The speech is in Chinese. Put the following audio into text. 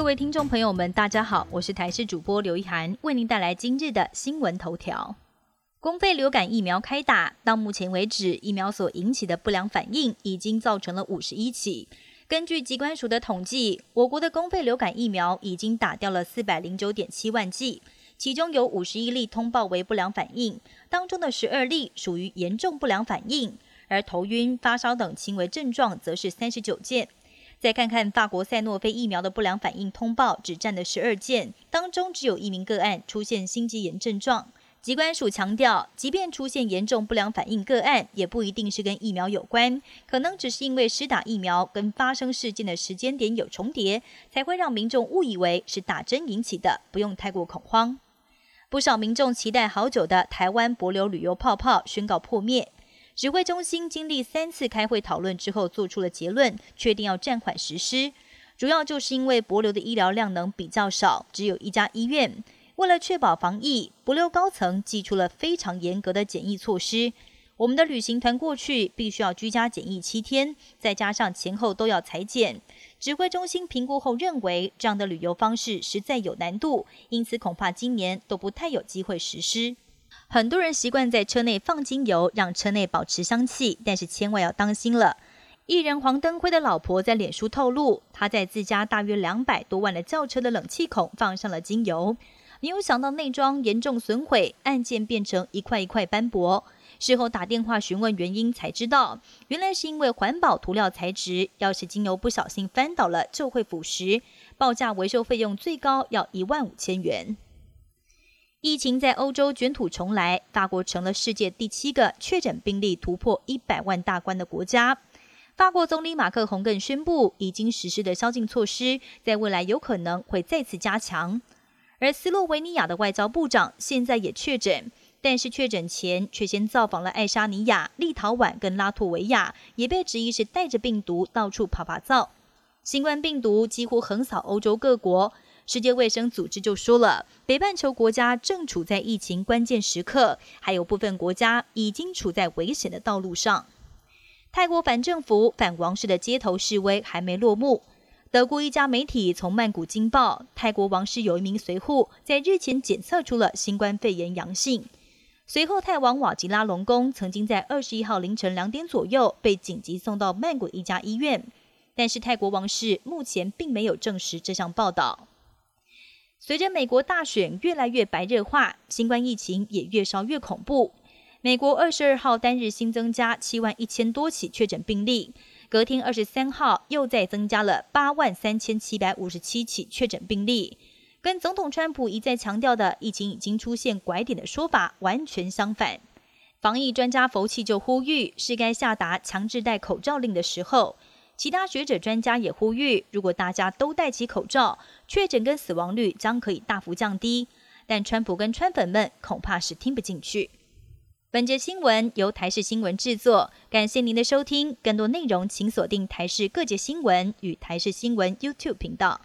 各位听众朋友们，大家好，我是台视主播刘一涵，为您带来今日的新闻头条。公费流感疫苗开打，到目前为止，疫苗所引起的不良反应已经造成了五十一起。根据机关署的统计，我国的公费流感疫苗已经打掉了四百零九点七万剂，其中有五十一例通报为不良反应，当中的十二例属于严重不良反应，而头晕、发烧等轻微症状则是三十九件。再看看法国赛诺菲疫苗的不良反应通报，只占了十二件，当中只有一名个案出现心肌炎症状。疾管署强调，即便出现严重不良反应个案，也不一定是跟疫苗有关，可能只是因为施打疫苗跟发生事件的时间点有重叠，才会让民众误以为是打针引起的，不用太过恐慌。不少民众期待好久的台湾博流旅游泡泡宣告破灭。指挥中心经历三次开会讨论之后，做出了结论，确定要暂缓实施。主要就是因为博流的医疗量能比较少，只有一家医院。为了确保防疫，博流高层寄出了非常严格的检疫措施。我们的旅行团过去必须要居家检疫七天，再加上前后都要裁剪。指挥中心评估后认为，这样的旅游方式实在有难度，因此恐怕今年都不太有机会实施。很多人习惯在车内放精油，让车内保持香气，但是千万要当心了。艺人黄登辉的老婆在脸书透露，他在自家大约两百多万的轿车的冷气孔放上了精油，没有想到内装严重损毁，按键变成一块一块斑驳。事后打电话询问原因，才知道原来是因为环保涂料材质，要是精油不小心翻倒了就会腐蚀，报价维修费用最高要一万五千元。疫情在欧洲卷土重来，法国成了世界第七个确诊病例突破一百万大关的国家。法国总理马克宏更宣布，已经实施的宵禁措施，在未来有可能会再次加强。而斯洛维尼亚的外交部长现在也确诊，但是确诊前却先造访了爱沙尼亚、立陶宛跟拉脱维亚，也被质疑是带着病毒到处跑跑造。新冠病毒几乎横扫欧洲各国。世界卫生组织就说了，北半球国家正处在疫情关键时刻，还有部分国家已经处在危险的道路上。泰国反政府、反王室的街头示威还没落幕。德国一家媒体从曼谷惊报，泰国王室有一名随护在日前检测出了新冠肺炎阳性。随后，泰王瓦吉拉隆功曾经在二十一号凌晨两点左右被紧急送到曼谷一家医院，但是泰国王室目前并没有证实这项报道。随着美国大选越来越白热化，新冠疫情也越烧越恐怖。美国二十二号单日新增加七万一千多起确诊病例，隔天二十三号又再增加了八万三千七百五十七起确诊病例，跟总统川普一再强调的疫情已经出现拐点的说法完全相反。防疫专家佛气就呼吁，是该下达强制戴口罩令的时候。其他学者专家也呼吁，如果大家都戴起口罩，确诊跟死亡率将可以大幅降低。但川普跟川粉们恐怕是听不进去。本节新闻由台视新闻制作，感谢您的收听。更多内容请锁定台视各界新闻与台视新闻 YouTube 频道。